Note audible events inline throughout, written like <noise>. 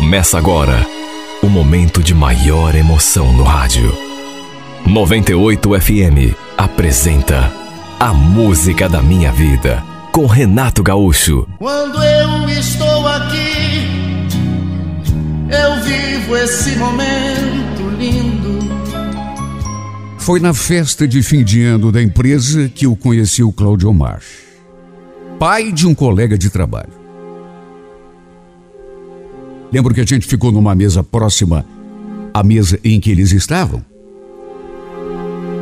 Começa agora o momento de maior emoção no rádio. 98 FM apresenta A Música da Minha Vida com Renato Gaúcho. Quando eu estou aqui, eu vivo esse momento lindo. Foi na festa de fim de ano da empresa que eu conheci o Claudio Omar, pai de um colega de trabalho. Lembro que a gente ficou numa mesa próxima à mesa em que eles estavam.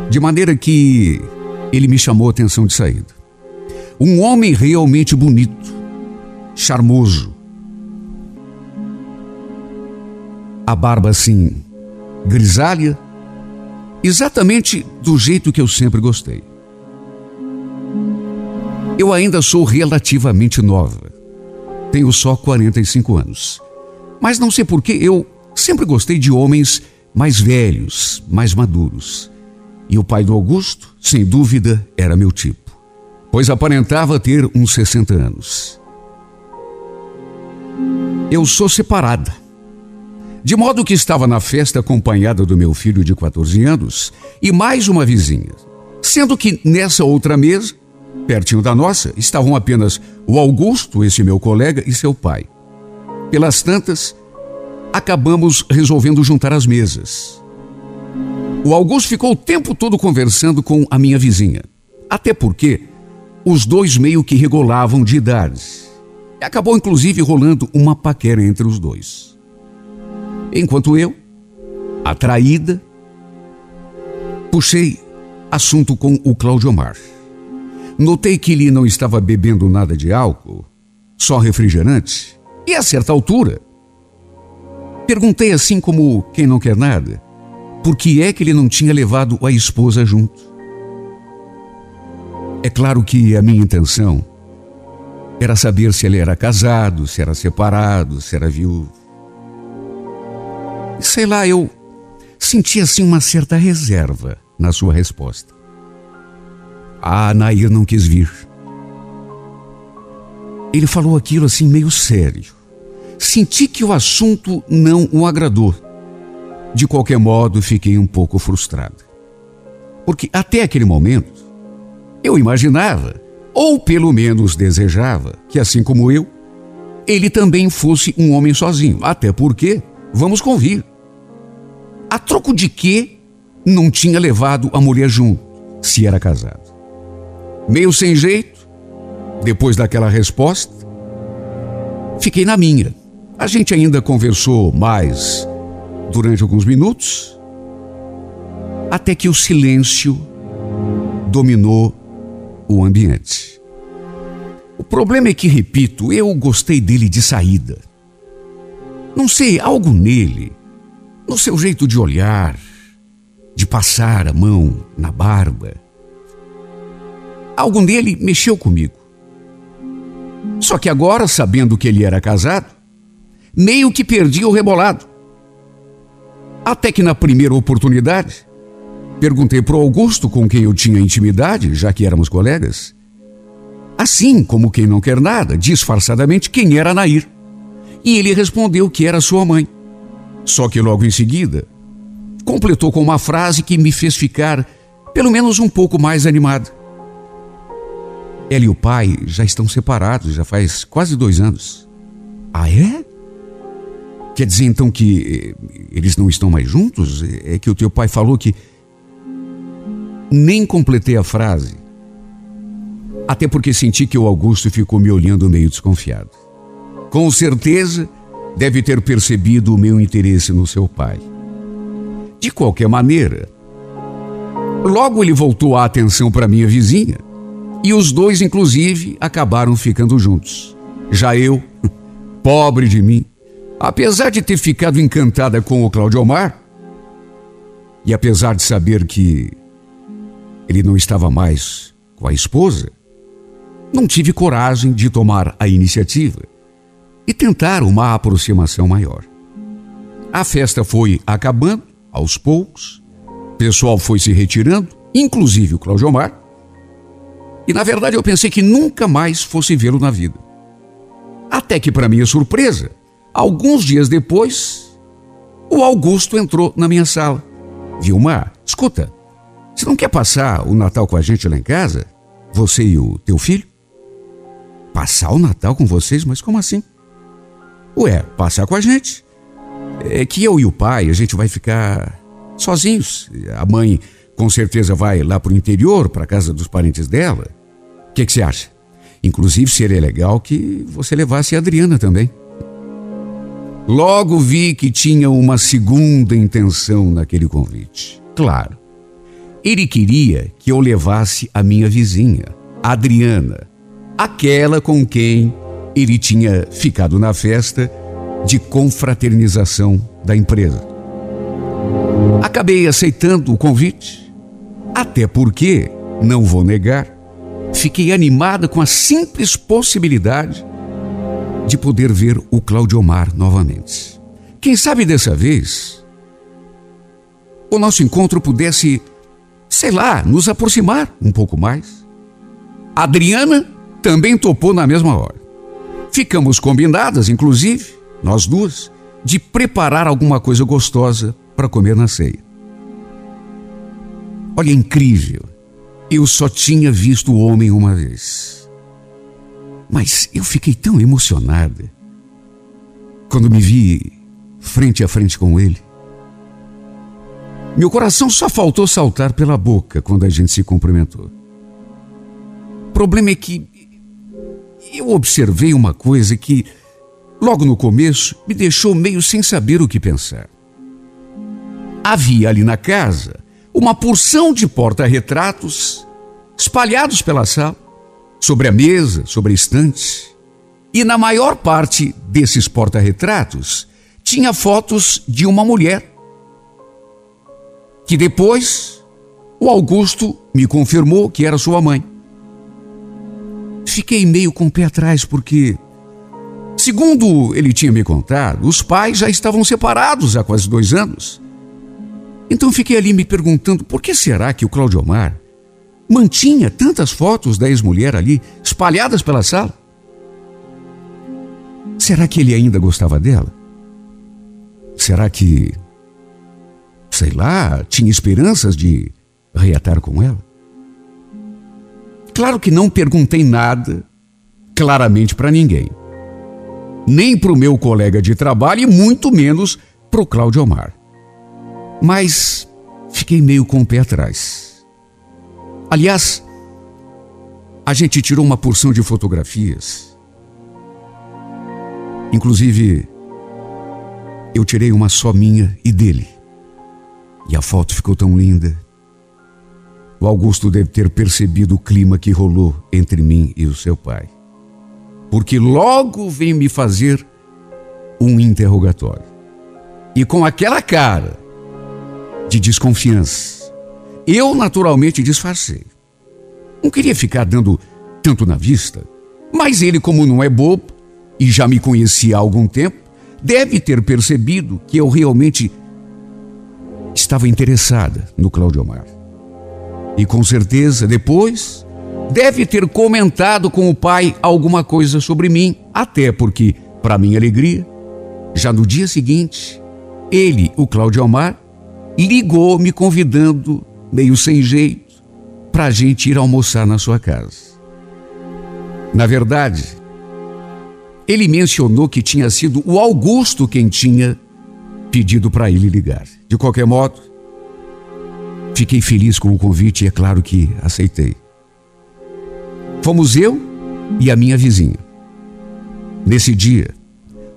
De maneira que ele me chamou a atenção de saída. Um homem realmente bonito, charmoso. A barba assim, grisalha, exatamente do jeito que eu sempre gostei. Eu ainda sou relativamente nova. Tenho só 45 anos. Mas não sei por que eu sempre gostei de homens mais velhos, mais maduros. E o pai do Augusto, sem dúvida, era meu tipo, pois aparentava ter uns 60 anos. Eu sou separada. De modo que estava na festa acompanhada do meu filho de 14 anos e mais uma vizinha. Sendo que nessa outra mesa, pertinho da nossa, estavam apenas o Augusto, esse meu colega, e seu pai. Pelas tantas, acabamos resolvendo juntar as mesas. O Augusto ficou o tempo todo conversando com a minha vizinha. Até porque os dois meio que regolavam de idade. Acabou inclusive rolando uma paquera entre os dois. Enquanto eu, atraída, puxei assunto com o Claudio Omar. Notei que ele não estava bebendo nada de álcool, só refrigerante. E a certa altura, perguntei assim como quem não quer nada, por que é que ele não tinha levado a esposa junto. É claro que a minha intenção era saber se ele era casado, se era separado, se era viúvo. Sei lá, eu senti assim uma certa reserva na sua resposta. A Nair não quis vir. Ele falou aquilo assim meio sério. Senti que o assunto não o agradou. De qualquer modo, fiquei um pouco frustrado. Porque até aquele momento, eu imaginava, ou pelo menos desejava, que assim como eu, ele também fosse um homem sozinho. Até porque, vamos convir, a troco de que não tinha levado a mulher junto, se era casado. Meio sem jeito, depois daquela resposta, fiquei na minha. A gente ainda conversou mais durante alguns minutos, até que o silêncio dominou o ambiente. O problema é que, repito, eu gostei dele de saída. Não sei, algo nele, no seu jeito de olhar, de passar a mão na barba. Algo nele mexeu comigo. Só que agora, sabendo que ele era casado, meio que perdia o rebolado. Até que na primeira oportunidade, perguntei para o Augusto, com quem eu tinha intimidade, já que éramos colegas, assim como quem não quer nada, disfarçadamente, quem era Nair. E ele respondeu que era sua mãe. Só que logo em seguida, completou com uma frase que me fez ficar, pelo menos um pouco mais animado. Ela e o pai já estão separados, já faz quase dois anos. Ah, é? Quer dizer então que eh, eles não estão mais juntos? É que o teu pai falou que. Nem completei a frase. Até porque senti que o Augusto ficou me olhando meio desconfiado. Com certeza deve ter percebido o meu interesse no seu pai. De qualquer maneira, logo ele voltou a atenção para minha vizinha e os dois, inclusive, acabaram ficando juntos. Já eu, <laughs> pobre de mim, Apesar de ter ficado encantada com o Claudio Omar, e apesar de saber que ele não estava mais com a esposa, não tive coragem de tomar a iniciativa e tentar uma aproximação maior. A festa foi acabando aos poucos, o pessoal foi se retirando, inclusive o Claudio Omar, e na verdade eu pensei que nunca mais fosse vê-lo na vida. Até que, para minha surpresa, alguns dias depois, o Augusto entrou na minha sala. Vilmar, escuta, você não quer passar o Natal com a gente lá em casa? Você e o teu filho? Passar o Natal com vocês? Mas como assim? Ué, passar com a gente. É que eu e o pai, a gente vai ficar sozinhos. A mãe com certeza vai lá pro interior, para casa dos parentes dela. O que, que você acha? Inclusive seria legal que você levasse a Adriana também. Logo vi que tinha uma segunda intenção naquele convite. Claro, ele queria que eu levasse a minha vizinha, Adriana, aquela com quem ele tinha ficado na festa de confraternização da empresa. Acabei aceitando o convite, até porque, não vou negar, fiquei animada com a simples possibilidade de poder ver o Claudiomar novamente. Quem sabe dessa vez o nosso encontro pudesse, sei lá, nos aproximar um pouco mais. Adriana também topou na mesma hora. Ficamos combinadas, inclusive, nós duas, de preparar alguma coisa gostosa para comer na ceia. Olha, incrível. Eu só tinha visto o homem uma vez. Mas eu fiquei tão emocionada quando me vi frente a frente com ele. Meu coração só faltou saltar pela boca quando a gente se cumprimentou. O problema é que eu observei uma coisa que, logo no começo, me deixou meio sem saber o que pensar. Havia ali na casa uma porção de porta-retratos espalhados pela sala, sobre a mesa, sobre a estante. E na maior parte desses porta-retratos tinha fotos de uma mulher. Que depois o Augusto me confirmou que era sua mãe. Fiquei meio com o pé atrás porque, segundo ele tinha me contado, os pais já estavam separados há quase dois anos. Então fiquei ali me perguntando por que será que o Claudio Omar mantinha tantas fotos da ex-mulher ali espalhadas pela sala? Será que ele ainda gostava dela? Será que, sei lá, tinha esperanças de reatar com ela? Claro que não perguntei nada claramente para ninguém. Nem para o meu colega de trabalho e muito menos para o Cláudio Omar. Mas fiquei meio com o pé atrás. Aliás, a gente tirou uma porção de fotografias. Inclusive, eu tirei uma só minha e dele. E a foto ficou tão linda. O Augusto deve ter percebido o clima que rolou entre mim e o seu pai. Porque logo vem me fazer um interrogatório. E com aquela cara de desconfiança, eu naturalmente disfarcei. Não queria ficar dando tanto na vista, mas ele, como não é bobo e já me conhecia há algum tempo, deve ter percebido que eu realmente estava interessada no Claudio Omar. E com certeza, depois, deve ter comentado com o pai alguma coisa sobre mim, até porque, para minha alegria, já no dia seguinte, ele, o Cláudio Omar, ligou me convidando, meio sem jeito, para a gente ir almoçar na sua casa. Na verdade, ele mencionou que tinha sido o Augusto quem tinha pedido para ele ligar. De qualquer modo, Fiquei feliz com o convite e é claro que aceitei. Fomos eu e a minha vizinha. Nesse dia,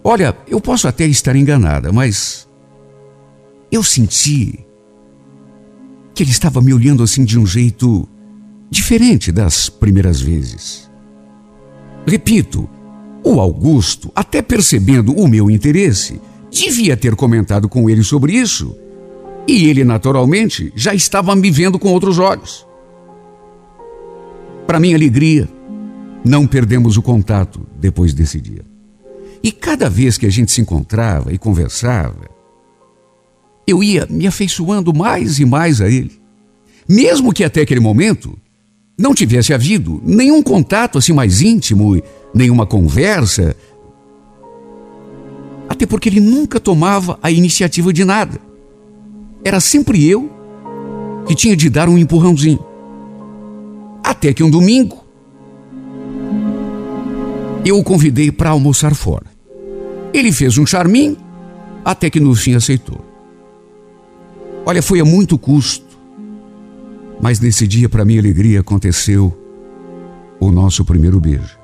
olha, eu posso até estar enganada, mas eu senti que ele estava me olhando assim de um jeito diferente das primeiras vezes. Repito, o Augusto, até percebendo o meu interesse, devia ter comentado com ele sobre isso e ele, naturalmente, já estava me vendo com outros olhos. Para minha alegria, não perdemos o contato depois desse dia. E cada vez que a gente se encontrava e conversava, eu ia me afeiçoando mais e mais a ele. Mesmo que até aquele momento não tivesse havido nenhum contato assim mais íntimo, nenhuma conversa. Até porque ele nunca tomava a iniciativa de nada. Era sempre eu que tinha de dar um empurrãozinho. Até que um domingo eu o convidei para almoçar fora. Ele fez um charminho, até que no fim aceitou. Olha, foi a muito custo, mas nesse dia, para minha alegria, aconteceu o nosso primeiro beijo.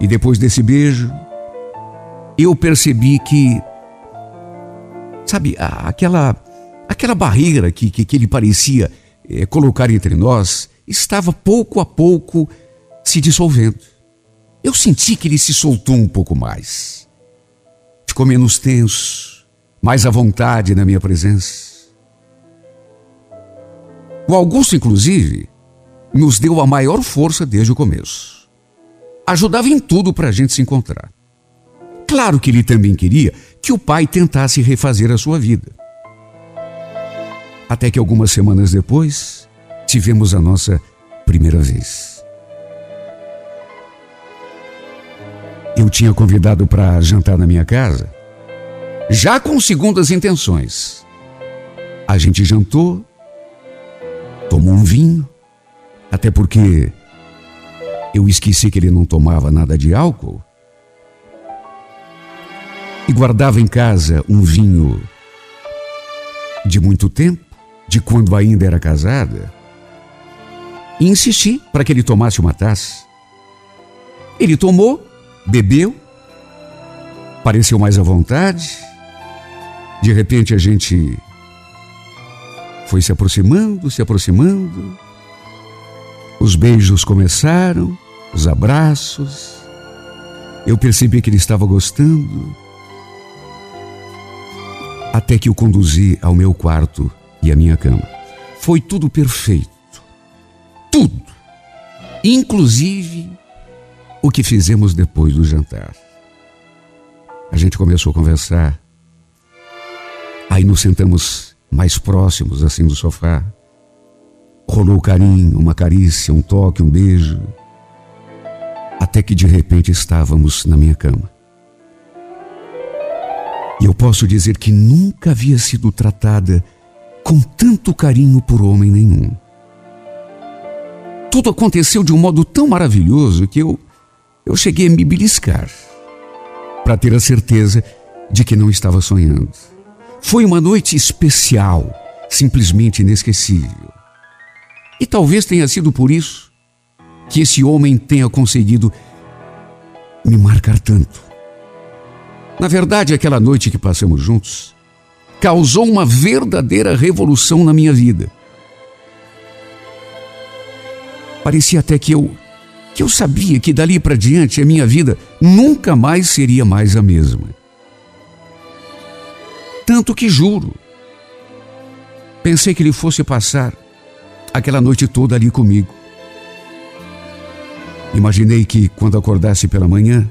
E depois desse beijo, eu percebi que, sabe, aquela, aquela barreira que, que, que ele parecia é, colocar entre nós estava pouco a pouco se dissolvendo. Eu senti que ele se soltou um pouco mais. Ficou menos tenso, mais à vontade na minha presença. O Augusto, inclusive, nos deu a maior força desde o começo. Ajudava em tudo para a gente se encontrar. Claro que ele também queria que o pai tentasse refazer a sua vida. Até que algumas semanas depois, tivemos a nossa primeira vez. Eu tinha convidado para jantar na minha casa, já com segundas intenções. A gente jantou, tomou um vinho, até porque eu esqueci que ele não tomava nada de álcool e guardava em casa um vinho de muito tempo, de quando ainda era casada, e insisti para que ele tomasse uma taça. Ele tomou, bebeu, pareceu mais à vontade. De repente a gente foi se aproximando, se aproximando. Os beijos começaram, os abraços. Eu percebi que ele estava gostando até que o conduzi ao meu quarto e à minha cama. Foi tudo perfeito. Tudo. Inclusive o que fizemos depois do jantar. A gente começou a conversar. Aí nos sentamos mais próximos, assim, do sofá. Rolou carinho, uma carícia, um toque, um beijo. Até que de repente estávamos na minha cama. E eu posso dizer que nunca havia sido tratada com tanto carinho por homem nenhum. Tudo aconteceu de um modo tão maravilhoso que eu, eu cheguei a me beliscar para ter a certeza de que não estava sonhando. Foi uma noite especial, simplesmente inesquecível. E talvez tenha sido por isso que esse homem tenha conseguido me marcar tanto. Na verdade, aquela noite que passamos juntos causou uma verdadeira revolução na minha vida. Parecia até que eu que eu sabia que dali para diante a minha vida nunca mais seria mais a mesma. Tanto que juro, pensei que ele fosse passar aquela noite toda ali comigo. Imaginei que quando acordasse pela manhã,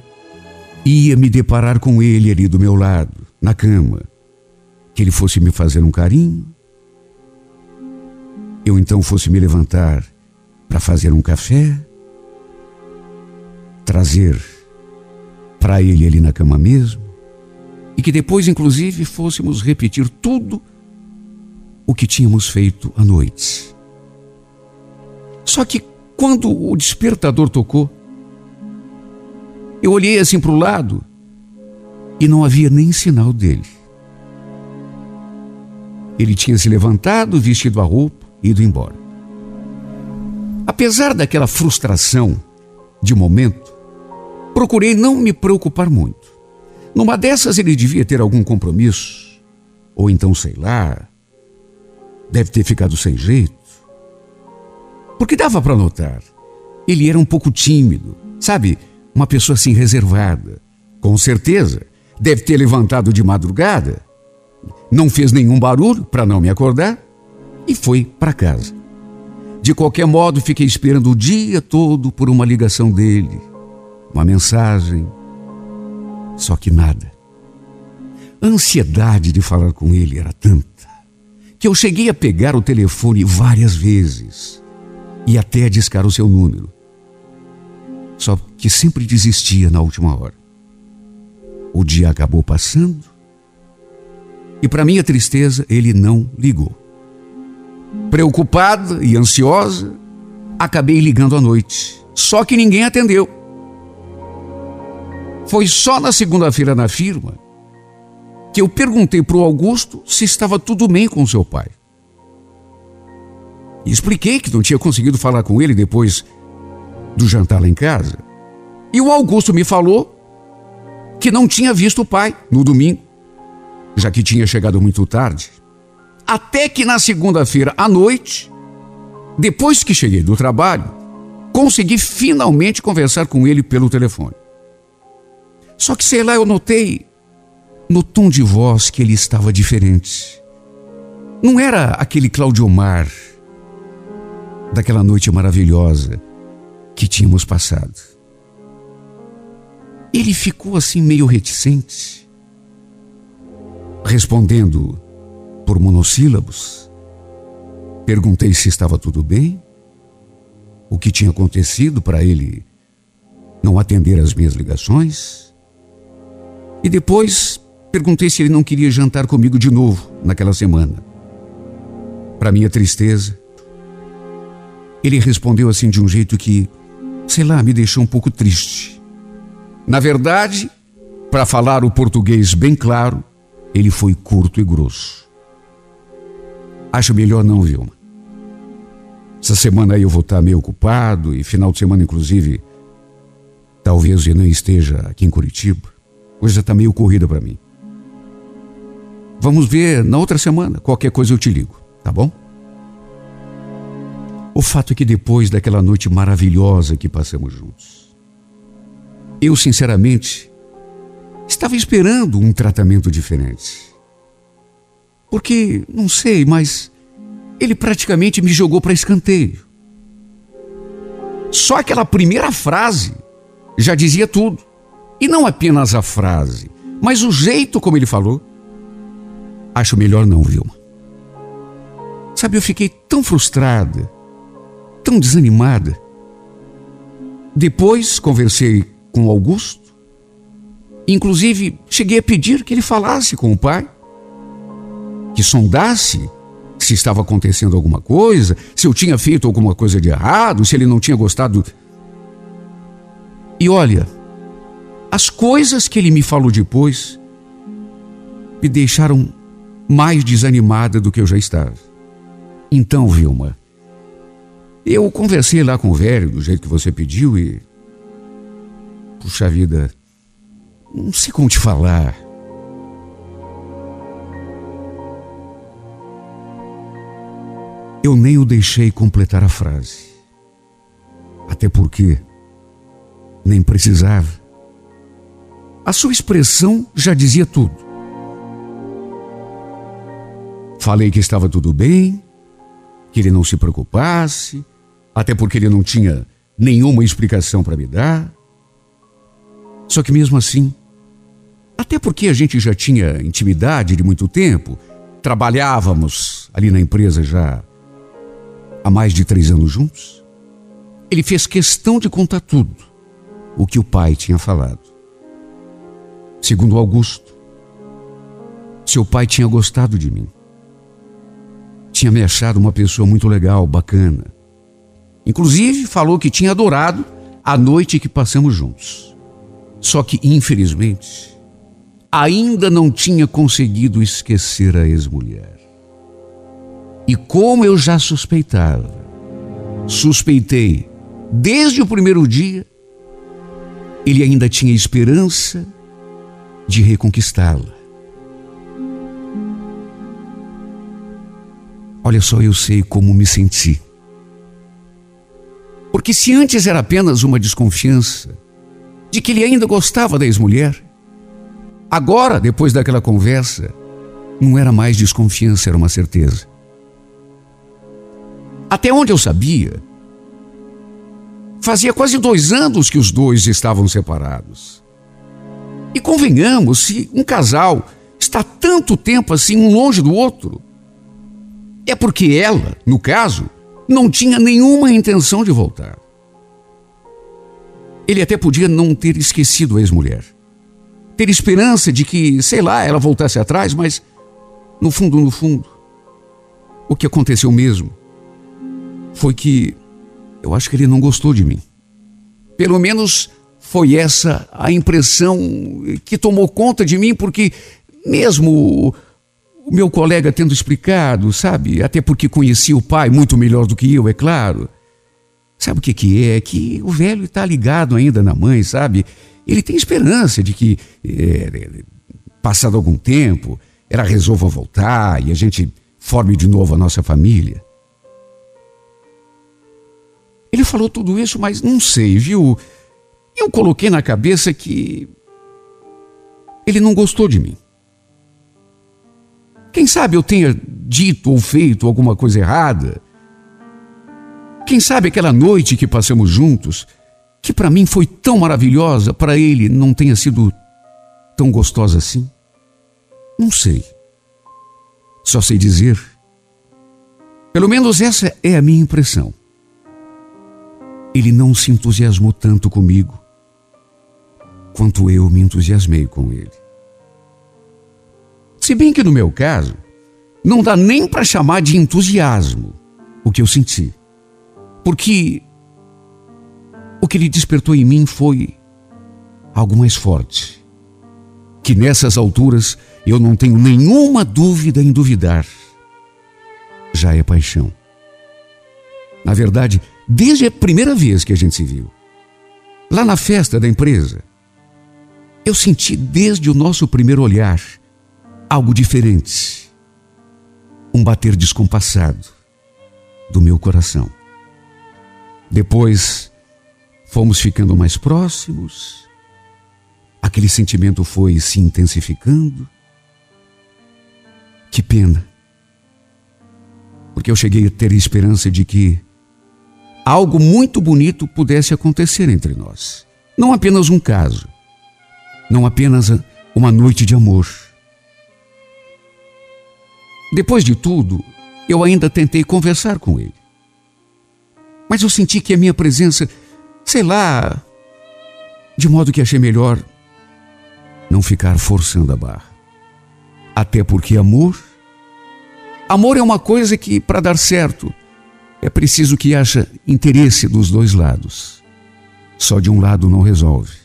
ia me deparar com ele ali do meu lado, na cama, que ele fosse me fazer um carinho, eu então fosse me levantar para fazer um café, trazer para ele ali na cama mesmo, e que depois, inclusive, fôssemos repetir tudo o que tínhamos feito à noite. Só que quando o despertador tocou, eu olhei assim para o lado e não havia nem sinal dele. Ele tinha se levantado, vestido a roupa e ido embora. Apesar daquela frustração de momento, procurei não me preocupar muito. Numa dessas ele devia ter algum compromisso, ou então, sei lá, deve ter ficado sem jeito. Porque dava para notar, ele era um pouco tímido, sabe? Uma pessoa assim reservada. Com certeza, deve ter levantado de madrugada, não fez nenhum barulho para não me acordar e foi para casa. De qualquer modo, fiquei esperando o dia todo por uma ligação dele, uma mensagem. Só que nada. A ansiedade de falar com ele era tanta que eu cheguei a pegar o telefone várias vezes e até a discar o seu número só que sempre desistia na última hora. O dia acabou passando E para minha tristeza, ele não ligou. Preocupada e ansiosa, acabei ligando à noite. Só que ninguém atendeu. Foi só na segunda-feira na firma que eu perguntei para o Augusto se estava tudo bem com seu pai. E expliquei que não tinha conseguido falar com ele depois do jantar lá em casa. E o Augusto me falou que não tinha visto o pai no domingo, já que tinha chegado muito tarde. Até que na segunda-feira à noite, depois que cheguei do trabalho, consegui finalmente conversar com ele pelo telefone. Só que sei lá, eu notei no tom de voz que ele estava diferente. Não era aquele Claudio Mar daquela noite maravilhosa que tínhamos passado. Ele ficou assim meio reticente, respondendo por monossílabos. Perguntei se estava tudo bem, o que tinha acontecido para ele não atender às minhas ligações. E depois Perguntei se ele não queria jantar comigo de novo naquela semana. Para minha tristeza, ele respondeu assim de um jeito que, sei lá, me deixou um pouco triste. Na verdade, para falar o português bem claro, ele foi curto e grosso. Acho melhor não, Vilma. Essa semana aí eu vou estar meio ocupado e final de semana, inclusive, talvez eu não esteja aqui em Curitiba. Coisa está meio corrida para mim. Vamos ver na outra semana. Qualquer coisa eu te ligo, tá bom? O fato é que depois daquela noite maravilhosa que passamos juntos, eu sinceramente estava esperando um tratamento diferente. Porque, não sei, mas ele praticamente me jogou para escanteio. Só aquela primeira frase já dizia tudo. E não apenas a frase, mas o jeito como ele falou. Acho melhor não, Vilma. Sabe, eu fiquei tão frustrada, tão desanimada. Depois conversei com Augusto. Inclusive, cheguei a pedir que ele falasse com o pai, que sondasse se estava acontecendo alguma coisa, se eu tinha feito alguma coisa de errado, se ele não tinha gostado. E olha, as coisas que ele me falou depois me deixaram mais desanimada do que eu já estava. Então, Vilma, eu conversei lá com o velho do jeito que você pediu e. Puxa vida, não sei como te falar. Eu nem o deixei completar a frase. Até porque nem precisava. A sua expressão já dizia tudo. Falei que estava tudo bem, que ele não se preocupasse, até porque ele não tinha nenhuma explicação para me dar. Só que mesmo assim, até porque a gente já tinha intimidade de muito tempo, trabalhávamos ali na empresa já há mais de três anos juntos, ele fez questão de contar tudo o que o pai tinha falado. Segundo Augusto, seu pai tinha gostado de mim tinha me achado uma pessoa muito legal, bacana. Inclusive, falou que tinha adorado a noite que passamos juntos. Só que, infelizmente, ainda não tinha conseguido esquecer a ex-mulher. E como eu já suspeitava, suspeitei desde o primeiro dia, ele ainda tinha esperança de reconquistá-la. Olha só, eu sei como me senti. Porque se antes era apenas uma desconfiança de que ele ainda gostava da ex-mulher, agora, depois daquela conversa, não era mais desconfiança, era uma certeza. Até onde eu sabia, fazia quase dois anos que os dois estavam separados. E convenhamos, se um casal está tanto tempo assim um longe do outro, é porque ela, no caso, não tinha nenhuma intenção de voltar. Ele até podia não ter esquecido a ex-mulher. Ter esperança de que, sei lá, ela voltasse atrás, mas no fundo, no fundo, o que aconteceu mesmo foi que eu acho que ele não gostou de mim. Pelo menos foi essa a impressão que tomou conta de mim, porque mesmo o meu colega tendo explicado, sabe, até porque conhecia o pai muito melhor do que eu, é claro. Sabe o que, que é? Que o velho está ligado ainda na mãe, sabe? Ele tem esperança de que, é, passado algum tempo, ela resolva voltar e a gente forme de novo a nossa família. Ele falou tudo isso, mas não sei, viu? Eu coloquei na cabeça que ele não gostou de mim. Quem sabe eu tenha dito ou feito alguma coisa errada? Quem sabe aquela noite que passamos juntos, que para mim foi tão maravilhosa, para ele não tenha sido tão gostosa assim? Não sei. Só sei dizer. Pelo menos essa é a minha impressão. Ele não se entusiasmou tanto comigo quanto eu me entusiasmei com ele. Se bem que no meu caso, não dá nem para chamar de entusiasmo o que eu senti. Porque o que ele despertou em mim foi algo mais forte. Que nessas alturas eu não tenho nenhuma dúvida em duvidar. Já é paixão. Na verdade, desde a primeira vez que a gente se viu, lá na festa da empresa, eu senti desde o nosso primeiro olhar algo diferente. Um bater descompassado do meu coração. Depois fomos ficando mais próximos, aquele sentimento foi se intensificando. Que pena, porque eu cheguei a ter esperança de que algo muito bonito pudesse acontecer entre nós. Não apenas um caso, não apenas uma noite de amor. Depois de tudo, eu ainda tentei conversar com ele. Mas eu senti que a minha presença, sei lá, de modo que achei melhor não ficar forçando a barra. Até porque amor. Amor é uma coisa que, para dar certo, é preciso que haja interesse dos dois lados. Só de um lado não resolve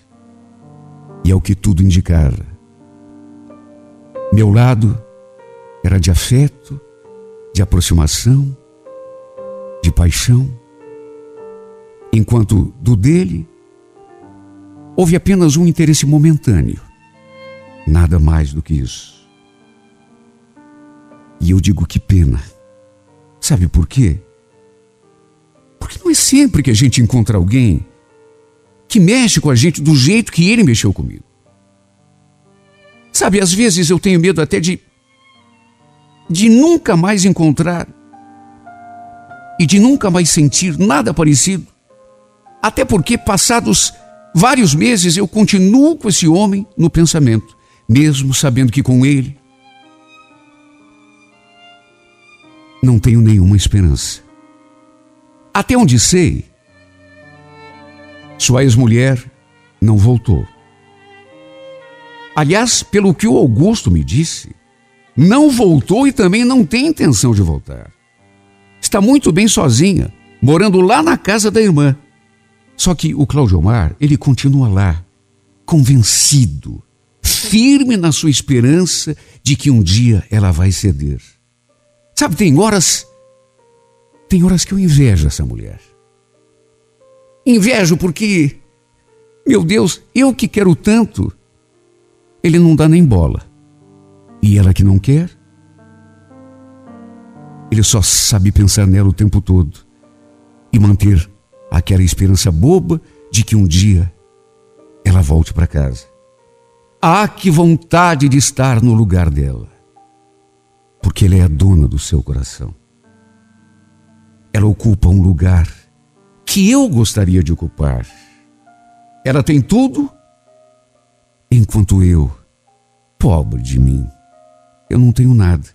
e é o que tudo indicava. Meu lado era de afeto, de aproximação, de paixão, enquanto do dele houve apenas um interesse momentâneo, nada mais do que isso. E eu digo que pena. Sabe por quê? Porque não é sempre que a gente encontra alguém que mexe com a gente do jeito que ele mexeu comigo. Sabe, às vezes eu tenho medo até de de nunca mais encontrar e de nunca mais sentir nada parecido. Até porque passados vários meses eu continuo com esse homem no pensamento, mesmo sabendo que com ele não tenho nenhuma esperança. Até onde sei, sua ex-mulher não voltou. Aliás, pelo que o Augusto me disse, não voltou e também não tem intenção de voltar. Está muito bem sozinha, morando lá na casa da irmã. Só que o Claudio Omar, ele continua lá, convencido, firme na sua esperança de que um dia ela vai ceder. Sabe, tem horas, tem horas que eu invejo essa mulher. Invejo porque, meu Deus, eu que quero tanto, ele não dá nem bola. E ela que não quer, ele só sabe pensar nela o tempo todo e manter aquela esperança boba de que um dia ela volte para casa. Ah, que vontade de estar no lugar dela, porque ela é a dona do seu coração. Ela ocupa um lugar que eu gostaria de ocupar. Ela tem tudo, enquanto eu, pobre de mim, eu não tenho nada.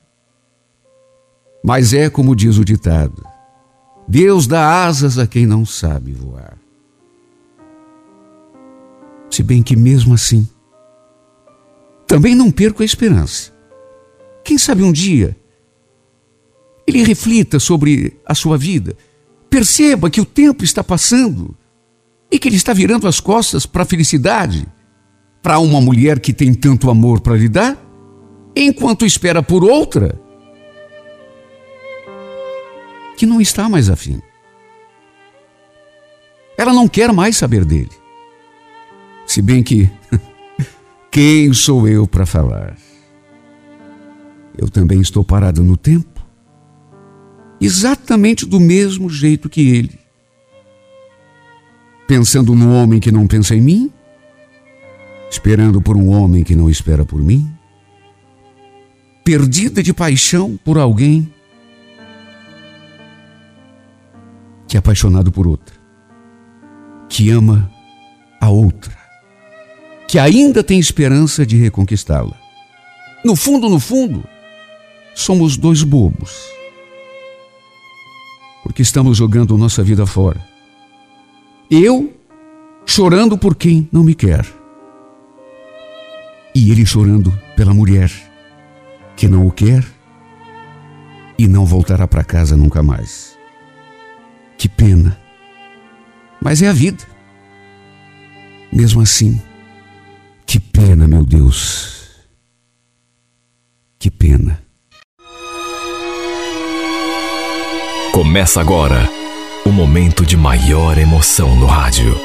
Mas é como diz o ditado: Deus dá asas a quem não sabe voar. Se bem que mesmo assim, também não perco a esperança. Quem sabe um dia ele reflita sobre a sua vida, perceba que o tempo está passando e que ele está virando as costas para a felicidade, para uma mulher que tem tanto amor para lhe dar, enquanto espera por outra que não está mais afim. Ela não quer mais saber dele. Se bem que, <laughs> quem sou eu para falar? Eu também estou parado no tempo, exatamente do mesmo jeito que ele. Pensando no homem que não pensa em mim, esperando por um homem que não espera por mim, perdida de paixão por alguém que é apaixonado por outra, que ama a outra, que ainda tem esperança de reconquistá-la. No fundo, no fundo, somos dois bobos, porque estamos jogando nossa vida fora. Eu chorando por quem não me quer, e ele chorando pela mulher que não o quer e não voltará para casa nunca mais. Que pena. Mas é a vida. Mesmo assim, que pena, meu Deus. Que pena. Começa agora o momento de maior emoção no rádio.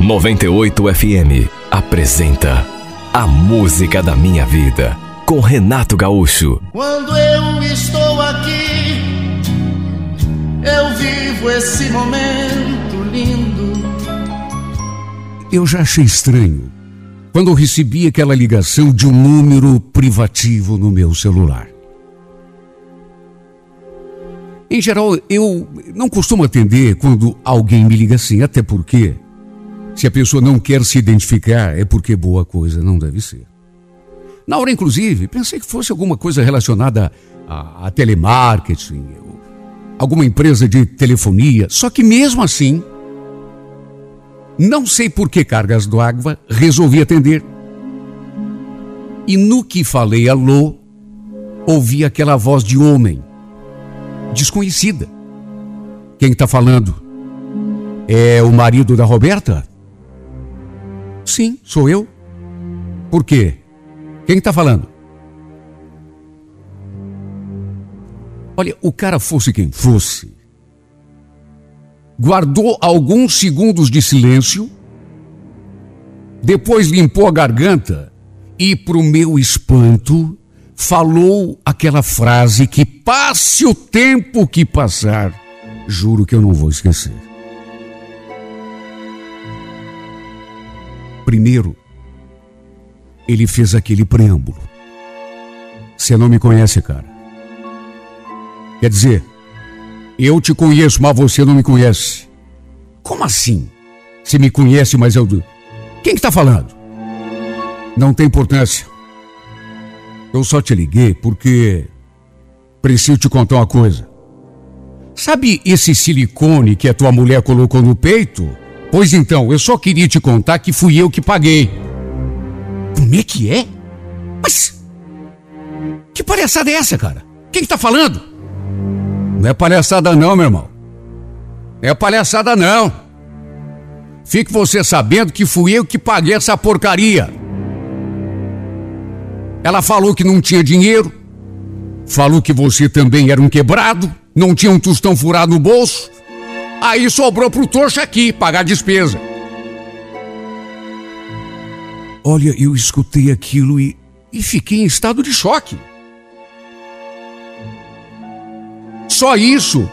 98 FM apresenta A Música da Minha Vida com Renato Gaúcho. Quando eu estou aqui, eu vivo esse momento lindo. Eu já achei estranho quando eu recebi aquela ligação de um número privativo no meu celular. Em geral, eu não costumo atender quando alguém me liga assim, até porque, se a pessoa não quer se identificar, é porque boa coisa não deve ser. Na hora, inclusive, pensei que fosse alguma coisa relacionada a, a telemarketing, alguma empresa de telefonia, só que mesmo assim, não sei por que cargas do água, resolvi atender. E no que falei alô, ouvi aquela voz de homem desconhecida. Quem está falando? É o marido da Roberta? Sim, sou eu. Por quê? Quem está falando? Olha, o cara fosse quem fosse, guardou alguns segundos de silêncio, depois limpou a garganta e, para o meu espanto, falou aquela frase que passe o tempo que passar, juro que eu não vou esquecer. Primeiro, ele fez aquele preâmbulo. Você não me conhece, cara. Quer dizer, eu te conheço, mas você não me conhece. Como assim? Você me conhece, mas eu. Quem que tá falando? Não tem importância. Eu só te liguei porque preciso te contar uma coisa. Sabe esse silicone que a tua mulher colocou no peito? Pois então, eu só queria te contar que fui eu que paguei. Como é que é? Mas. Que palhaçada é essa, cara? Quem que tá falando? Não é palhaçada, não, meu irmão. Não é palhaçada, não. Fique você sabendo que fui eu que paguei essa porcaria. Ela falou que não tinha dinheiro. Falou que você também era um quebrado. Não tinha um tostão furado no bolso. Aí sobrou pro trouxa aqui pagar a despesa. Olha, eu escutei aquilo e, e fiquei em estado de choque. Só isso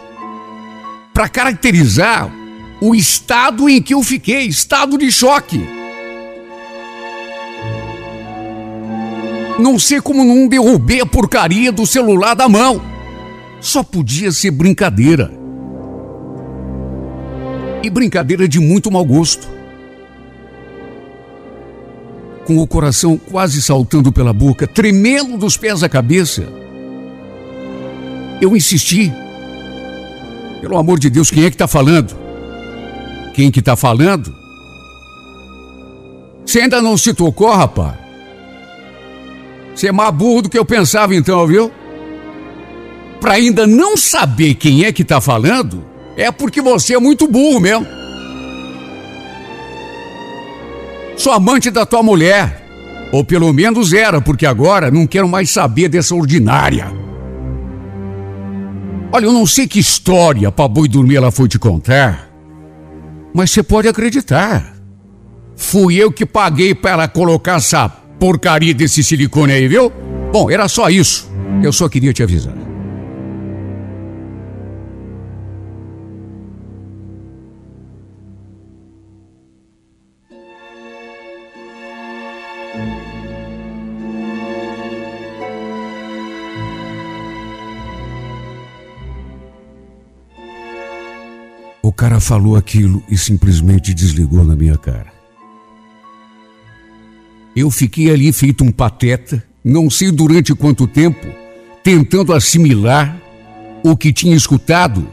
para caracterizar o estado em que eu fiquei estado de choque. Não sei como não derrubei a porcaria do celular da mão. Só podia ser brincadeira. E brincadeira de muito mau gosto. Com o coração quase saltando pela boca, tremendo dos pés à cabeça, eu insisti. Pelo amor de Deus, quem é que está falando? Quem que está falando? Você ainda não se tocou, rapaz? Você é mais burro do que eu pensava então, viu? Pra ainda não saber quem é que tá falando, é porque você é muito burro mesmo. Sou amante da tua mulher. Ou pelo menos era, porque agora não quero mais saber dessa ordinária. Olha, eu não sei que história pra boi dormir ela foi te contar, mas você pode acreditar. Fui eu que paguei para ela colocar essa porcaria desse silicone aí, viu? Bom, era só isso. Eu só queria te avisar. O cara falou aquilo e simplesmente desligou na minha cara. Eu fiquei ali feito um pateta, não sei durante quanto tempo, tentando assimilar o que tinha escutado,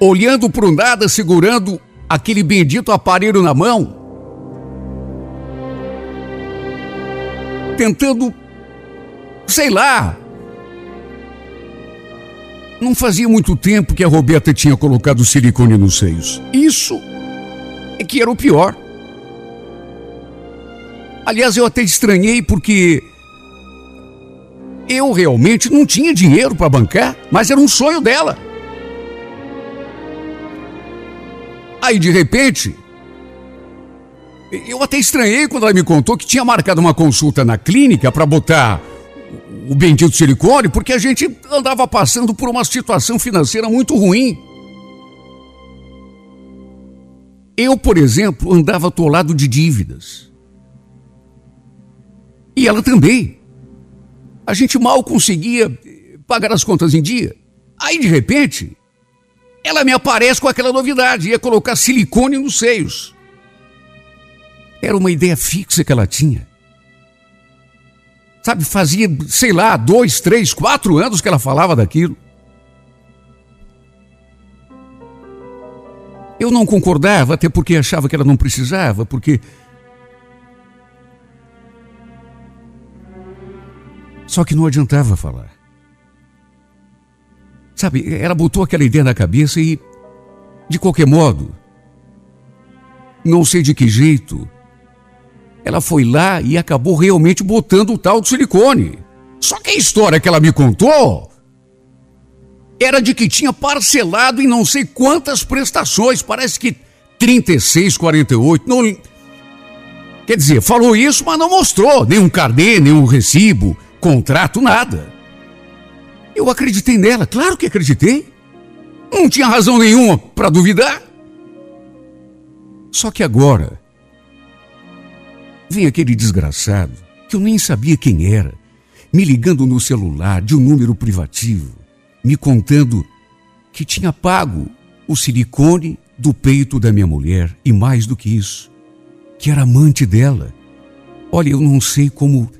olhando para o nada, segurando aquele bendito aparelho na mão, tentando, sei lá, não fazia muito tempo que a Roberta tinha colocado silicone nos seios. Isso é que era o pior. Aliás, eu até estranhei porque eu realmente não tinha dinheiro para bancar, mas era um sonho dela. Aí de repente, eu até estranhei quando ela me contou que tinha marcado uma consulta na clínica para botar o bendito silicone, porque a gente andava passando por uma situação financeira muito ruim. Eu, por exemplo, andava atolado de dívidas. E ela também. A gente mal conseguia pagar as contas em dia. Aí, de repente, ela me aparece com aquela novidade: ia colocar silicone nos seios. Era uma ideia fixa que ela tinha. Sabe, fazia, sei lá, dois, três, quatro anos que ela falava daquilo. Eu não concordava, até porque achava que ela não precisava, porque. Só que não adiantava falar. Sabe, ela botou aquela ideia na cabeça e, de qualquer modo, não sei de que jeito, ela foi lá e acabou realmente botando o tal do silicone. Só que a história que ela me contou era de que tinha parcelado em não sei quantas prestações, parece que 36, 48, não Quer dizer, falou isso, mas não mostrou nenhum carnê, nenhum recibo, contrato, nada. Eu acreditei nela, claro que acreditei. Não tinha razão nenhuma para duvidar. Só que agora, Vem aquele desgraçado, que eu nem sabia quem era, me ligando no celular de um número privativo, me contando que tinha pago o silicone do peito da minha mulher e mais do que isso, que era amante dela. Olha, eu não sei como,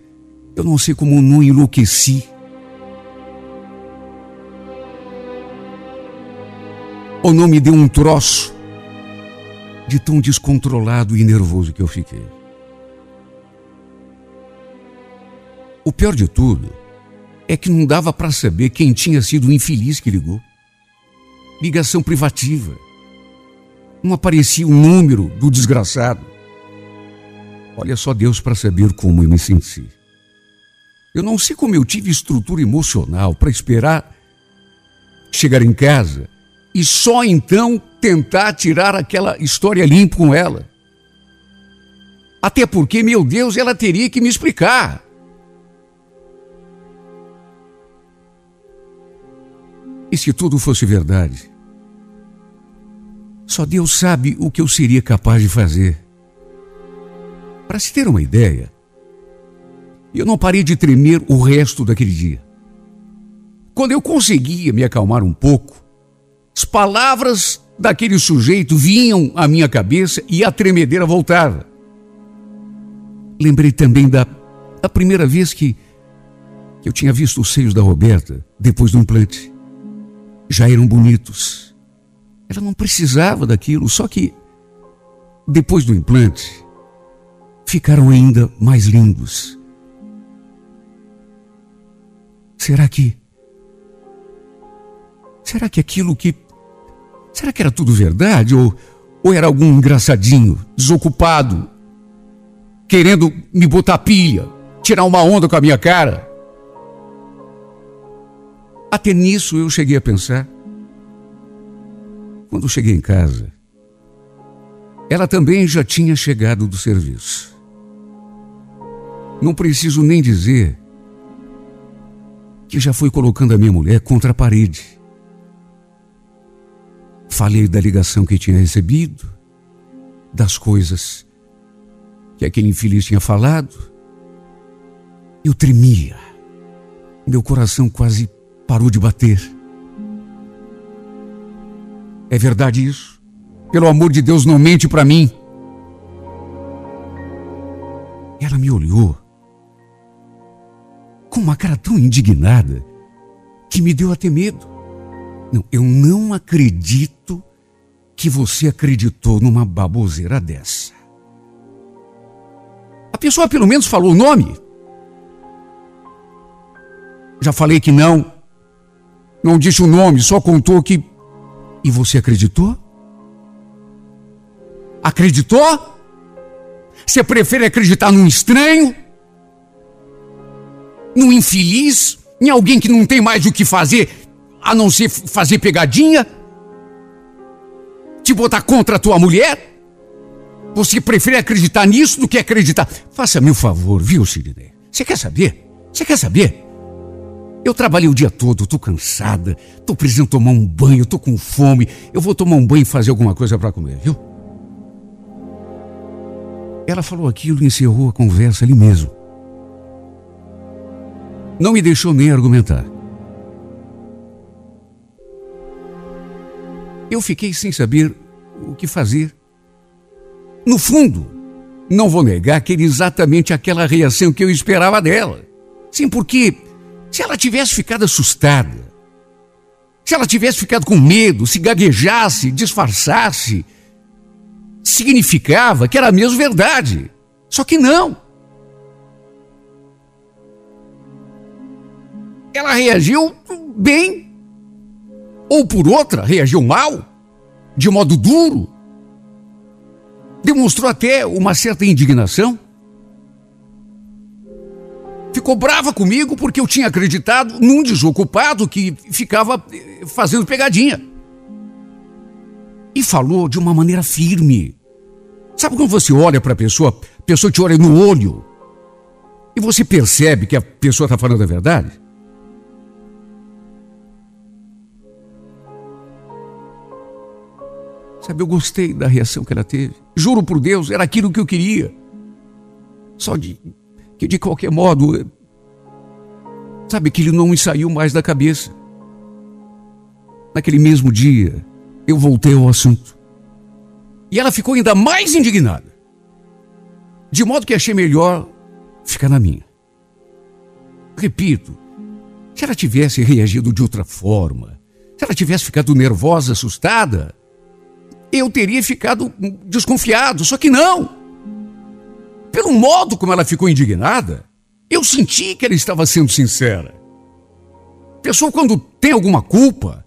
eu não sei como não enlouqueci. Ou não me deu um troço de tão descontrolado e nervoso que eu fiquei. O pior de tudo é que não dava para saber quem tinha sido o infeliz que ligou. Ligação privativa. Não aparecia o número do desgraçado. Olha só Deus para saber como eu me senti. Eu não sei como eu tive estrutura emocional para esperar chegar em casa e só então tentar tirar aquela história limpa com ela. Até porque, meu Deus, ela teria que me explicar. E se tudo fosse verdade? Só Deus sabe o que eu seria capaz de fazer. Para se ter uma ideia, eu não parei de tremer o resto daquele dia. Quando eu conseguia me acalmar um pouco, as palavras daquele sujeito vinham à minha cabeça e a tremedeira voltava. Lembrei também da, da primeira vez que, que eu tinha visto os seios da Roberta depois do implante já eram bonitos. Ela não precisava daquilo, só que depois do implante ficaram ainda mais lindos. Será que. Será que aquilo que. Será que era tudo verdade? Ou, ou era algum engraçadinho, desocupado, querendo me botar pilha, tirar uma onda com a minha cara? Até nisso eu cheguei a pensar. Quando cheguei em casa, ela também já tinha chegado do serviço. Não preciso nem dizer que já foi colocando a minha mulher contra a parede. Falei da ligação que tinha recebido, das coisas que aquele infeliz tinha falado. Eu tremia. Meu coração quase parou de bater. É verdade isso? Pelo amor de Deus, não mente para mim. Ela me olhou com uma cara tão indignada que me deu até medo. Não, eu não acredito que você acreditou numa baboseira dessa. A pessoa pelo menos falou o nome. Já falei que não. Não disse o nome, só contou que. E você acreditou? Acreditou? Você prefere acreditar num estranho? Num infeliz? Em alguém que não tem mais o que fazer a não ser fazer pegadinha? Te botar contra a tua mulher? Você prefere acreditar nisso do que acreditar? Faça-me o favor, viu, Sidney? Você quer saber? Você quer saber? Eu trabalhei o dia todo, tô cansada, tô precisando tomar um banho, tô com fome. Eu vou tomar um banho e fazer alguma coisa para comer, viu? Ela falou aquilo e encerrou a conversa ali mesmo. Não me deixou nem argumentar. eu fiquei sem saber o que fazer. No fundo, não vou negar que era exatamente aquela reação que eu esperava dela. Sim, porque se ela tivesse ficado assustada, se ela tivesse ficado com medo, se gaguejasse, disfarçasse, significava que era mesmo verdade. Só que não. Ela reagiu bem ou por outra, reagiu mal, de modo duro, demonstrou até uma certa indignação. Ficou brava comigo porque eu tinha acreditado num desocupado que ficava eh, fazendo pegadinha. E falou de uma maneira firme. Sabe quando você olha para a pessoa, a pessoa te olha no olho e você percebe que a pessoa está falando a verdade? Sabe, eu gostei da reação que ela teve. Juro por Deus, era aquilo que eu queria. Só de que de qualquer modo, sabe, aquilo não me saiu mais da cabeça. Naquele mesmo dia, eu voltei ao assunto. E ela ficou ainda mais indignada. De modo que achei melhor ficar na minha. Repito, se ela tivesse reagido de outra forma, se ela tivesse ficado nervosa, assustada, eu teria ficado desconfiado, só que não. Pelo modo como ela ficou indignada, eu senti que ela estava sendo sincera. Pessoa, quando tem alguma culpa,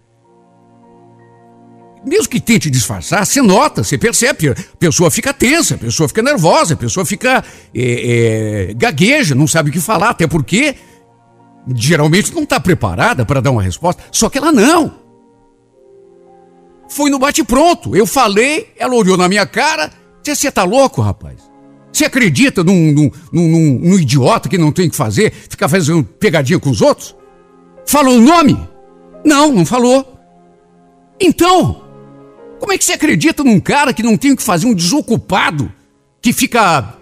mesmo que tente disfarçar, você nota, você percebe. A pessoa fica tensa, a pessoa fica nervosa, a pessoa fica é, é, gagueja, não sabe o que falar, até porque geralmente não está preparada para dar uma resposta. Só que ela não foi no bate-pronto. Eu falei, ela olhou na minha cara. Você tá louco, rapaz? Você acredita num, num, num, num, idiota que não tem o que fazer, ficar fazendo pegadinha com os outros? Falou o nome? Não, não falou. Então, como é que você acredita num cara que não tem o que fazer, um desocupado, que fica.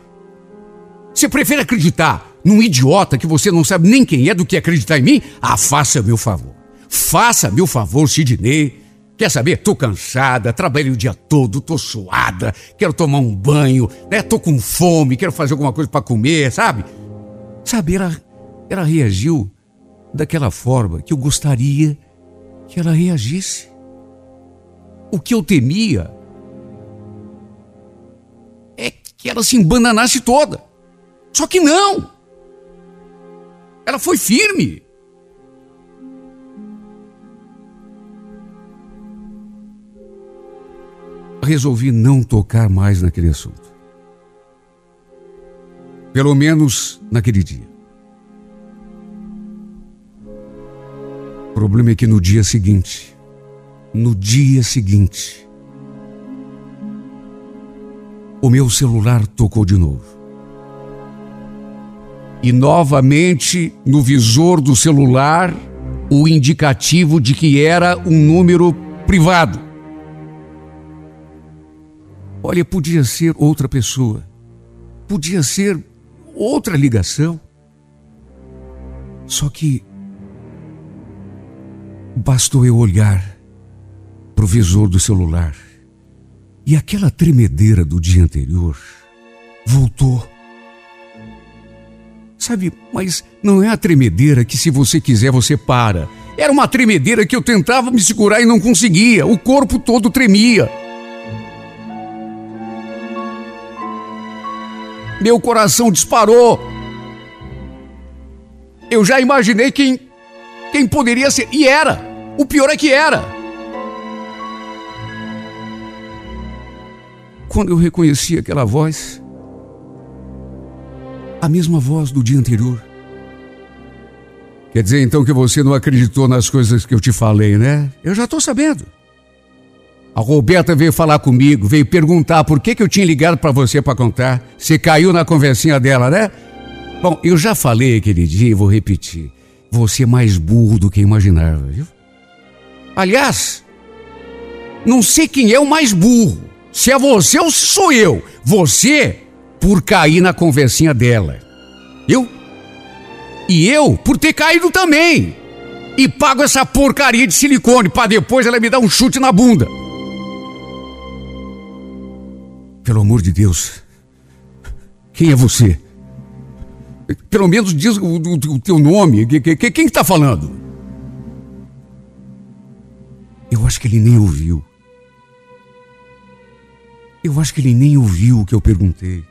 Você prefere acreditar num idiota que você não sabe nem quem é do que acreditar em mim? Ah, faça meu favor. Faça meu favor, Sidney. Quer saber? Tô cansada, trabalhei o dia todo, tô suada, quero tomar um banho, né? Tô com fome, quero fazer alguma coisa para comer, sabe? Sabe, ela, ela reagiu daquela forma que eu gostaria que ela reagisse. O que eu temia é que ela se embananasse toda. Só que não! Ela foi firme. Resolvi não tocar mais naquele assunto. Pelo menos naquele dia. O problema é que no dia seguinte, no dia seguinte, o meu celular tocou de novo. E novamente no visor do celular o indicativo de que era um número privado. Olha, podia ser outra pessoa, podia ser outra ligação. Só que bastou eu olhar para o visor do celular e aquela tremedeira do dia anterior voltou. Sabe, mas não é a tremedeira que, se você quiser, você para. Era uma tremedeira que eu tentava me segurar e não conseguia. O corpo todo tremia. Meu coração disparou. Eu já imaginei quem quem poderia ser e era. O pior é que era. Quando eu reconheci aquela voz, a mesma voz do dia anterior. Quer dizer então que você não acreditou nas coisas que eu te falei, né? Eu já estou sabendo. A Roberta veio falar comigo, veio perguntar por que, que eu tinha ligado para você para contar. Você caiu na conversinha dela, né? Bom, eu já falei aquele dia e vou repetir. Você é mais burro do que imaginava, viu? Aliás, não sei quem é o mais burro. Se é você ou se sou eu. Você por cair na conversinha dela. Eu? E eu por ter caído também. E pago essa porcaria de silicone para depois ela me dar um chute na bunda. Pelo amor de Deus. Quem é você? Pelo menos diz o, o, o teu nome. Quem está falando? Eu acho que ele nem ouviu. Eu acho que ele nem ouviu o que eu perguntei.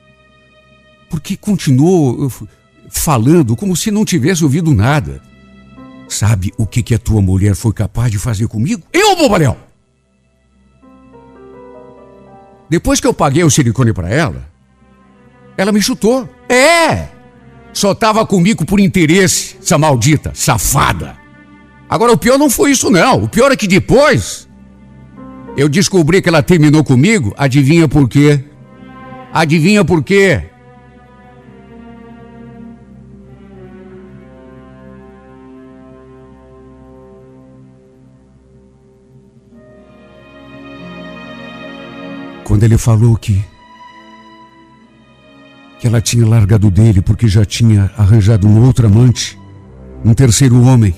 Porque continuou falando como se não tivesse ouvido nada. Sabe o que, que a tua mulher foi capaz de fazer comigo? Eu, bobalhão! Depois que eu paguei o silicone para ela, ela me chutou. É! Só tava comigo por interesse, essa maldita, safada. Agora, o pior não foi isso, não. O pior é que depois eu descobri que ela terminou comigo. Adivinha por quê? Adivinha por quê? Quando ele falou que que ela tinha largado dele porque já tinha arranjado um outro amante, um terceiro homem.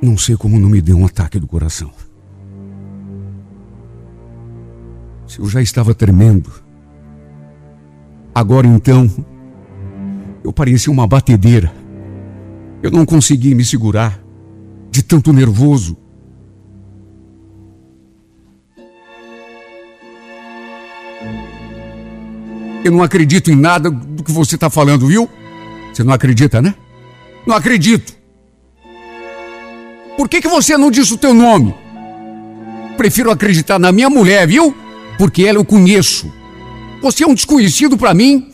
Não sei como não me deu um ataque do coração. Se eu já estava tremendo, agora então, eu parecia uma batedeira. Eu não consegui me segurar de tanto nervoso. Eu não acredito em nada do que você está falando, viu? Você não acredita, né? Não acredito. Por que, que você não disse o teu nome? Prefiro acreditar na minha mulher, viu? Porque ela eu conheço. Você é um desconhecido para mim,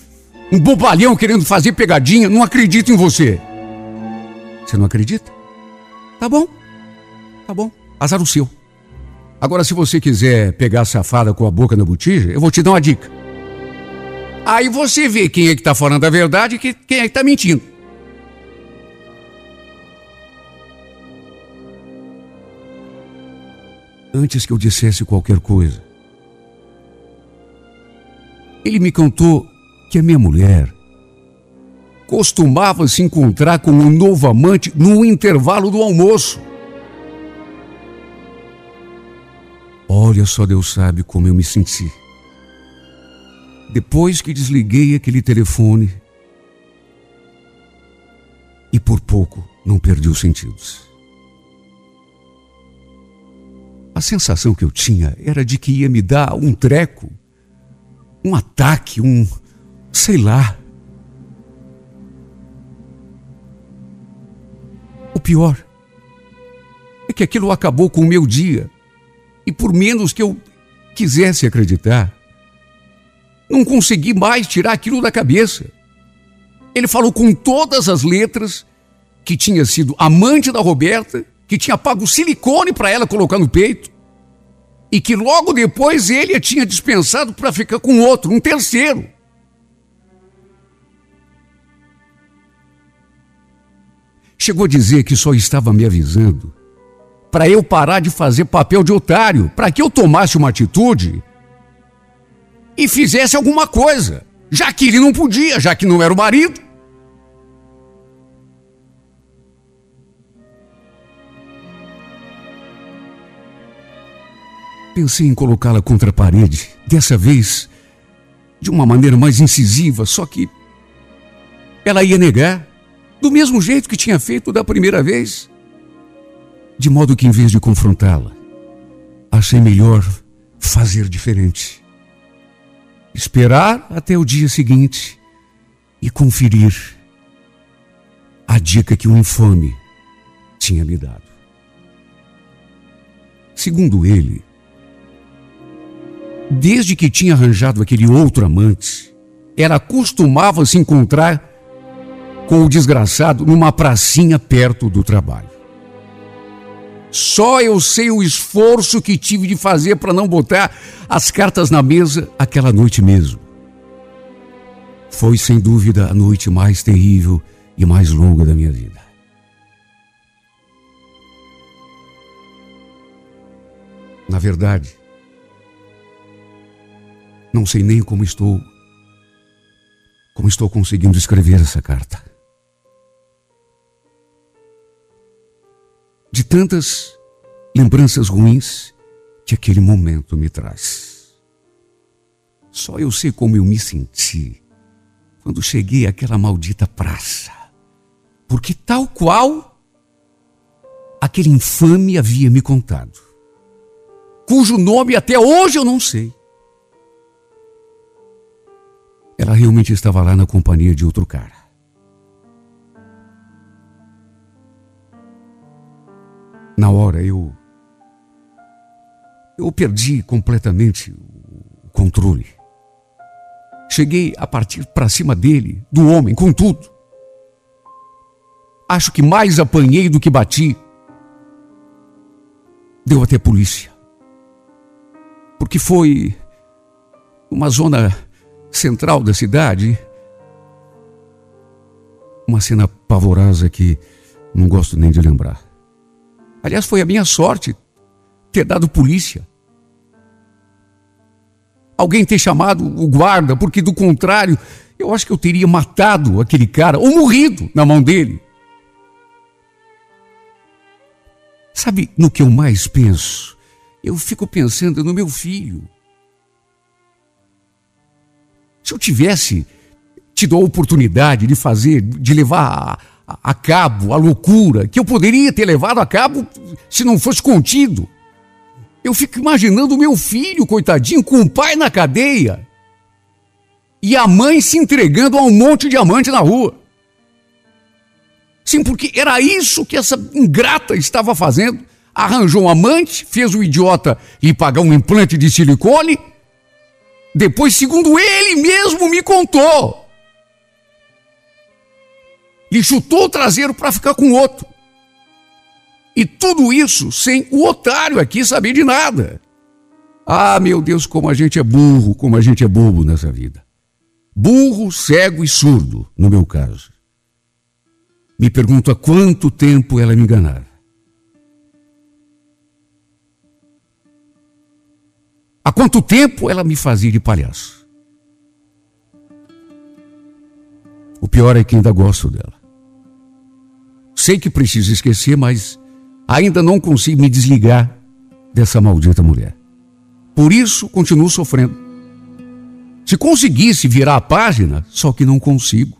um bobalhão querendo fazer pegadinha. Não acredito em você. Você não acredita? Tá bom. Tá bom. Azar o seu. Agora, se você quiser pegar a safada com a boca na botija, eu vou te dar uma dica. Aí você vê quem é que está falando a verdade e quem é que está mentindo. Antes que eu dissesse qualquer coisa, ele me contou que a minha mulher costumava se encontrar com um novo amante no intervalo do almoço. Olha só, Deus sabe como eu me senti. Depois que desliguei aquele telefone e por pouco não perdi os sentidos. A sensação que eu tinha era de que ia me dar um treco, um ataque, um. sei lá. O pior é que aquilo acabou com o meu dia. E por menos que eu quisesse acreditar, não consegui mais tirar aquilo da cabeça. Ele falou com todas as letras que tinha sido amante da Roberta, que tinha pago silicone para ela colocar no peito, e que logo depois ele a tinha dispensado para ficar com outro, um terceiro. Chegou a dizer que só estava me avisando para eu parar de fazer papel de otário, para que eu tomasse uma atitude e fizesse alguma coisa, já que ele não podia, já que não era o marido. Pensei em colocá-la contra a parede, dessa vez de uma maneira mais incisiva, só que ela ia negar, do mesmo jeito que tinha feito da primeira vez. De modo que, em vez de confrontá-la, achei melhor fazer diferente esperar até o dia seguinte e conferir a dica que o infame tinha me dado. Segundo ele, desde que tinha arranjado aquele outro amante, ela costumava se encontrar com o desgraçado numa pracinha perto do trabalho. Só eu sei o esforço que tive de fazer para não botar as cartas na mesa aquela noite mesmo. Foi sem dúvida a noite mais terrível e mais longa da minha vida. Na verdade, não sei nem como estou como estou conseguindo escrever essa carta. De tantas lembranças ruins que aquele momento me traz. Só eu sei como eu me senti quando cheguei àquela maldita praça. Porque tal qual aquele infame havia me contado, cujo nome até hoje eu não sei. Ela realmente estava lá na companhia de outro cara. Na hora eu. Eu perdi completamente o controle. Cheguei a partir para cima dele, do homem, com tudo. Acho que mais apanhei do que bati. Deu até polícia. Porque foi uma zona central da cidade. Uma cena pavorosa que não gosto nem de lembrar. Aliás, foi a minha sorte ter dado polícia. Alguém ter chamado o guarda, porque do contrário, eu acho que eu teria matado aquele cara ou morrido na mão dele. Sabe no que eu mais penso? Eu fico pensando no meu filho. Se eu tivesse tido a oportunidade de fazer, de levar a, cabo a loucura que eu poderia ter levado a cabo se não fosse contido. Eu fico imaginando o meu filho, coitadinho, com o pai na cadeia e a mãe se entregando a um monte de diamante na rua. Sim, porque era isso que essa ingrata estava fazendo. Arranjou um amante, fez o idiota ir pagar um implante de silicone. Depois, segundo ele mesmo me contou, lhe chutou o traseiro para ficar com outro. E tudo isso sem o otário aqui saber de nada. Ah, meu Deus, como a gente é burro, como a gente é bobo nessa vida. Burro, cego e surdo, no meu caso. Me pergunto há quanto tempo ela me enganara. Há quanto tempo ela me fazia de palhaço? O pior é que ainda gosto dela. Sei que preciso esquecer, mas ainda não consigo me desligar dessa maldita mulher. Por isso, continuo sofrendo. Se conseguisse virar a página, só que não consigo.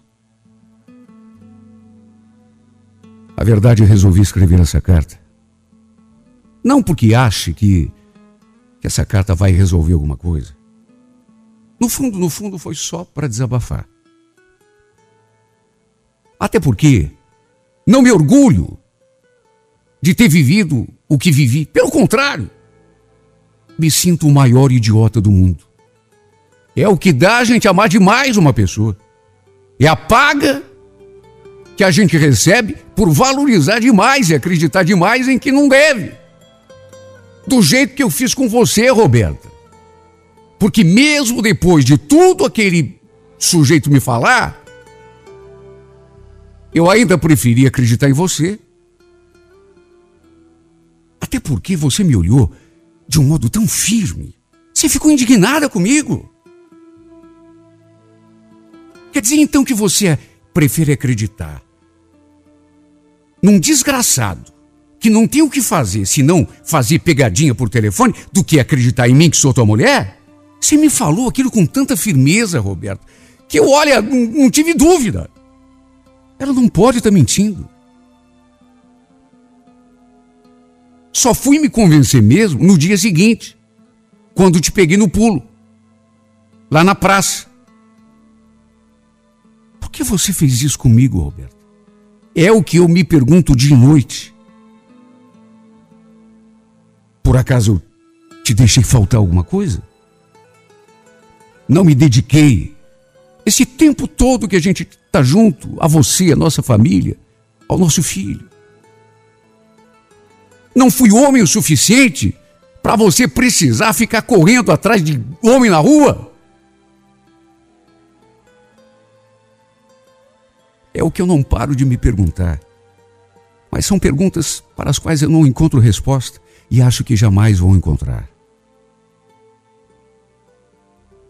A verdade, é resolvi escrever essa carta. Não porque ache que, que essa carta vai resolver alguma coisa. No fundo, no fundo, foi só para desabafar. Até porque não me orgulho de ter vivido o que vivi. Pelo contrário, me sinto o maior idiota do mundo. É o que dá a gente amar demais uma pessoa. É a paga que a gente recebe por valorizar demais e acreditar demais em que não deve. Do jeito que eu fiz com você, Roberta. Porque mesmo depois de tudo aquele sujeito me falar, eu ainda preferi acreditar em você. Até porque você me olhou de um modo tão firme. Você ficou indignada comigo. Quer dizer então que você prefere acreditar num desgraçado que não tem o que fazer senão fazer pegadinha por telefone do que acreditar em mim que sou tua mulher? Você me falou aquilo com tanta firmeza, Roberto, que eu, olha, não, não tive dúvida. Ela não pode estar mentindo. Só fui me convencer mesmo no dia seguinte, quando te peguei no pulo, lá na praça. Por que você fez isso comigo, Roberto? É o que eu me pergunto de noite. Por acaso eu te deixei faltar alguma coisa? Não me dediquei esse tempo todo que a gente está junto, a você, a nossa família, ao nosso filho. Não fui homem o suficiente para você precisar ficar correndo atrás de homem na rua? É o que eu não paro de me perguntar. Mas são perguntas para as quais eu não encontro resposta e acho que jamais vou encontrar.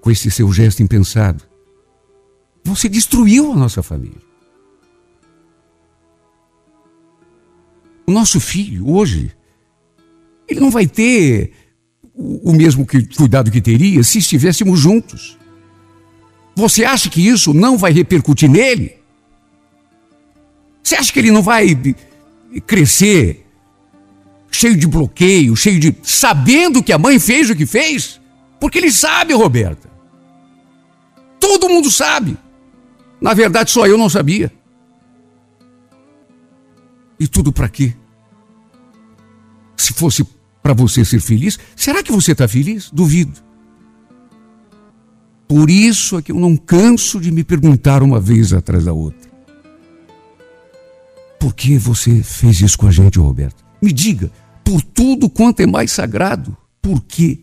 Com esse seu gesto impensado, você destruiu a nossa família. O nosso filho, hoje, ele não vai ter o mesmo cuidado que teria se estivéssemos juntos. Você acha que isso não vai repercutir nele? Você acha que ele não vai crescer cheio de bloqueio, cheio de. sabendo que a mãe fez o que fez? Porque ele sabe, Roberta. Todo mundo sabe. Na verdade, só eu não sabia. E tudo para quê? Se fosse para você ser feliz, será que você está feliz? Duvido. Por isso é que eu não canso de me perguntar uma vez atrás da outra. Por que você fez isso com a gente, Roberto? Me diga, por tudo quanto é mais sagrado, por quê?